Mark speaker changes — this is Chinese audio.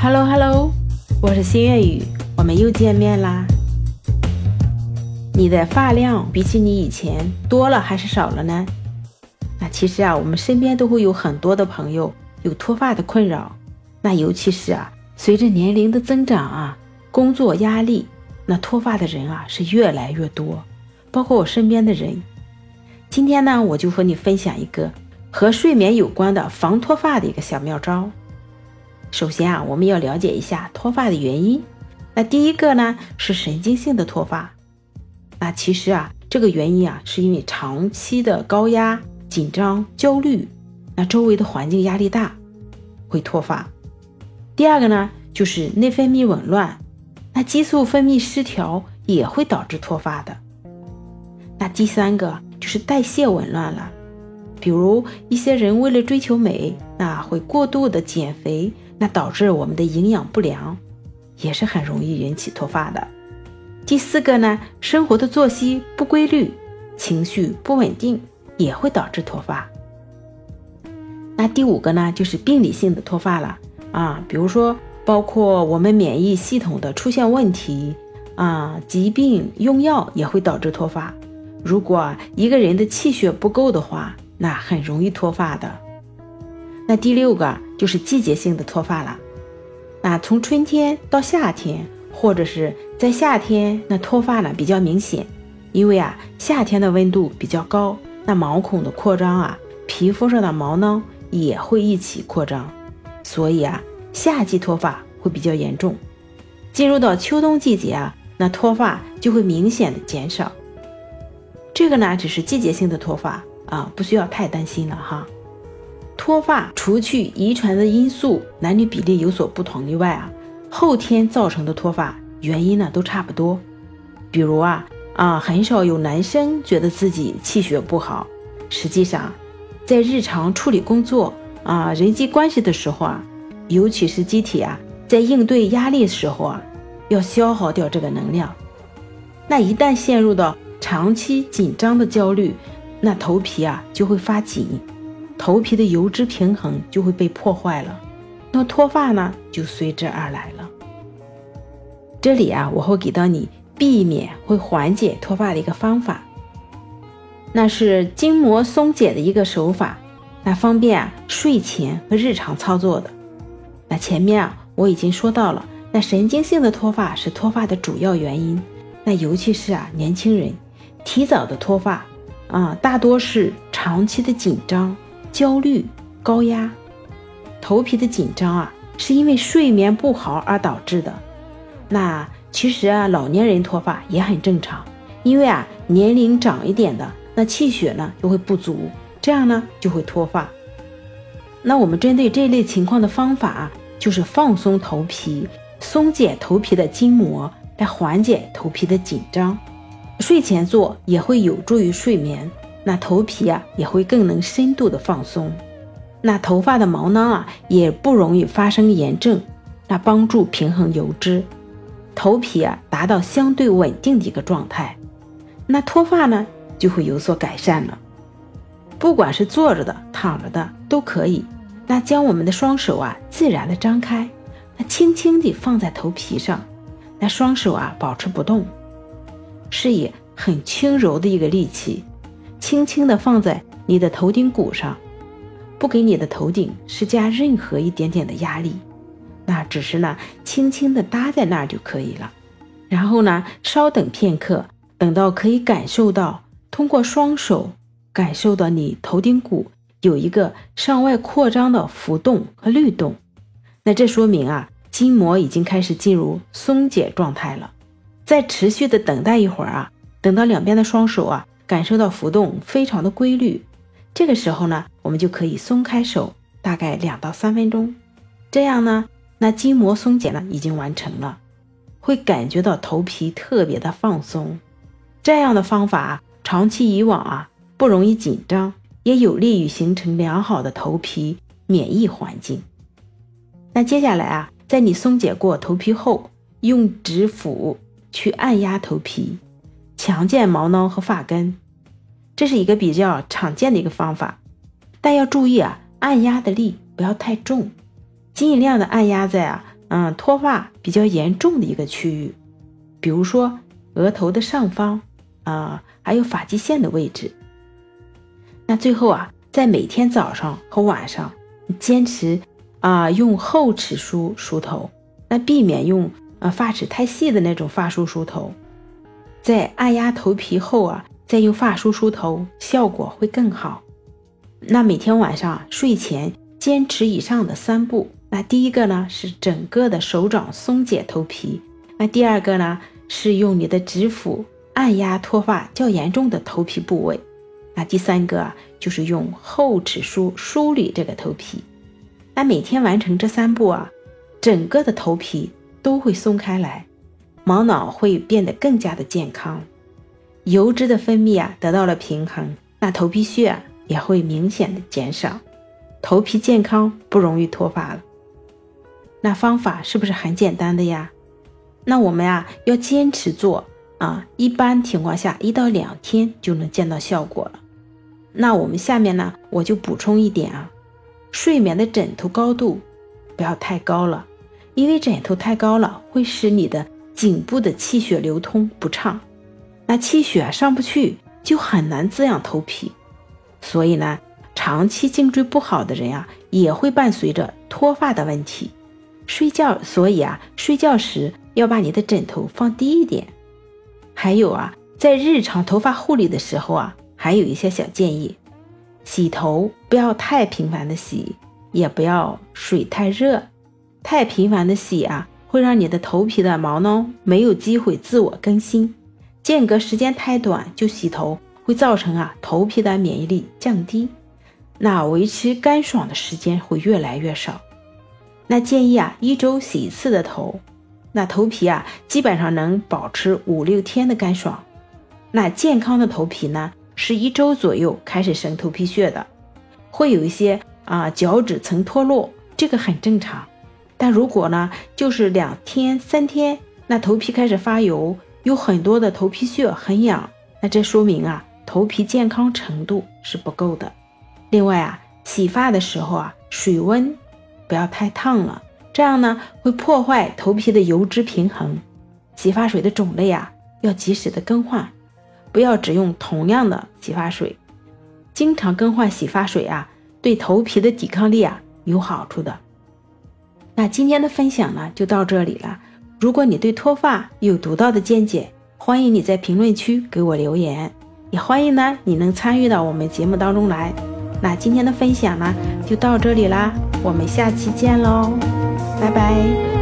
Speaker 1: Hello Hello，我是新月雨，我们又见面啦。你的发量比起你以前多了还是少了呢？那其实啊，我们身边都会有很多的朋友有脱发的困扰。那尤其是啊，随着年龄的增长啊，工作压力，那脱发的人啊是越来越多，包括我身边的人。今天呢，我就和你分享一个和睡眠有关的防脱发的一个小妙招。首先啊，我们要了解一下脱发的原因。那第一个呢是神经性的脱发。那其实啊，这个原因啊是因为长期的高压、紧张、焦虑，那周围的环境压力大，会脱发。第二个呢就是内分泌紊乱，那激素分泌失调也会导致脱发的。那第三个就是代谢紊乱了，比如一些人为了追求美，那会过度的减肥。那导致我们的营养不良，也是很容易引起脱发的。第四个呢，生活的作息不规律，情绪不稳定，也会导致脱发。那第五个呢，就是病理性的脱发了啊，比如说包括我们免疫系统的出现问题啊，疾病用药也会导致脱发。如果一个人的气血不够的话，那很容易脱发的。那第六个就是季节性的脱发了，那从春天到夏天，或者是在夏天，那脱发呢比较明显，因为啊夏天的温度比较高，那毛孔的扩张啊，皮肤上的毛囊也会一起扩张，所以啊夏季脱发会比较严重。进入到秋冬季节啊，那脱发就会明显的减少。这个呢只是季节性的脱发啊，不需要太担心了哈。脱发除去遗传的因素，男女比例有所不同以外啊，后天造成的脱发原因呢都差不多。比如啊啊，很少有男生觉得自己气血不好，实际上，在日常处理工作啊、人际关系的时候啊，尤其是机体啊在应对压力时候啊，要消耗掉这个能量。那一旦陷入到长期紧张的焦虑，那头皮啊就会发紧。头皮的油脂平衡就会被破坏了，那脱发呢就随之而来了。这里啊，我会给到你避免会缓解脱发的一个方法，那是筋膜松解的一个手法，那方便啊睡前和日常操作的。那前面啊我已经说到了，那神经性的脱发是脱发的主要原因，那尤其是啊年轻人提早的脱发啊，大多是长期的紧张。焦虑、高压、头皮的紧张啊，是因为睡眠不好而导致的。那其实啊，老年人脱发也很正常，因为啊，年龄长一点的，那气血呢就会不足，这样呢就会脱发。那我们针对这类情况的方法，就是放松头皮，松解头皮的筋膜，来缓解头皮的紧张。睡前做也会有助于睡眠。那头皮啊也会更能深度的放松，那头发的毛囊啊也不容易发生炎症，那帮助平衡油脂，头皮啊达到相对稳定的一个状态，那脱发呢就会有所改善了。不管是坐着的、躺着的都可以。那将我们的双手啊自然的张开，那轻轻地放在头皮上，那双手啊保持不动，是以很轻柔的一个力气。轻轻地放在你的头顶骨上，不给你的头顶施加任何一点点的压力，那只是呢轻轻地搭在那儿就可以了。然后呢，稍等片刻，等到可以感受到通过双手感受到你头顶骨有一个向外扩张的浮动和律动，那这说明啊筋膜已经开始进入松解状态了。再持续的等待一会儿啊，等到两边的双手啊。感受到浮动非常的规律，这个时候呢，我们就可以松开手，大概两到三分钟，这样呢，那筋膜松解呢已经完成了，会感觉到头皮特别的放松。这样的方法长期以往啊，不容易紧张，也有利于形成良好的头皮免疫环境。那接下来啊，在你松解过头皮后，用指腹去按压头皮。强健毛囊和发根，这是一个比较常见的一个方法，但要注意啊，按压的力不要太重，尽量的按压在啊嗯脱发比较严重的一个区域，比如说额头的上方啊，还有发际线的位置。那最后啊，在每天早上和晚上坚持啊用厚齿梳梳头，那避免用啊发齿太细的那种发梳梳头，在按压头皮后啊，再用发梳梳头，效果会更好。那每天晚上睡前坚持以上的三步。那第一个呢是整个的手掌松解头皮，那第二个呢是用你的指腹按压脱发较严重的头皮部位。那第三个，就是用厚齿梳梳理这个头皮。那每天完成这三步啊，整个的头皮都会松开来，毛囊会变得更加的健康，油脂的分泌啊得到了平衡，那头皮屑也会明显的减少，头皮健康，不容易脱发了。那方法是不是很简单的呀？那我们呀要坚持做啊，一般情况下一到两天就能见到效果了。那我们下面呢，我就补充一点啊，睡眠的枕头高度不要太高了，因为枕头太高了会使你的颈部的气血流通不畅，那气血上不去就很难滋养头皮，所以呢，长期颈椎不好的人呀，也会伴随着脱发的问题。睡觉，所以啊，睡觉时要把你的枕头放低一点。还有啊，在日常头发护理的时候啊。还有一些小建议：洗头不要太频繁的洗，也不要水太热。太频繁的洗啊，会让你的头皮的毛囊没有机会自我更新；间隔时间太短就洗头，会造成啊头皮的免疫力降低，那维持干爽的时间会越来越少。那建议啊，一周洗一次的头，那头皮啊基本上能保持五六天的干爽。那健康的头皮呢？是一周左右开始生头皮屑的，会有一些啊角质层脱落，这个很正常。但如果呢，就是两天三天，那头皮开始发油，有很多的头皮屑，很痒，那这说明啊头皮健康程度是不够的。另外啊，洗发的时候啊，水温不要太烫了，这样呢会破坏头皮的油脂平衡。洗发水的种类啊要及时的更换。不要只用同样的洗发水，经常更换洗发水啊，对头皮的抵抗力啊有好处的。那今天的分享呢就到这里了。如果你对脱发有独到的见解，欢迎你在评论区给我留言，也欢迎呢你能参与到我们节目当中来。那今天的分享呢就到这里啦，我们下期见喽，拜拜。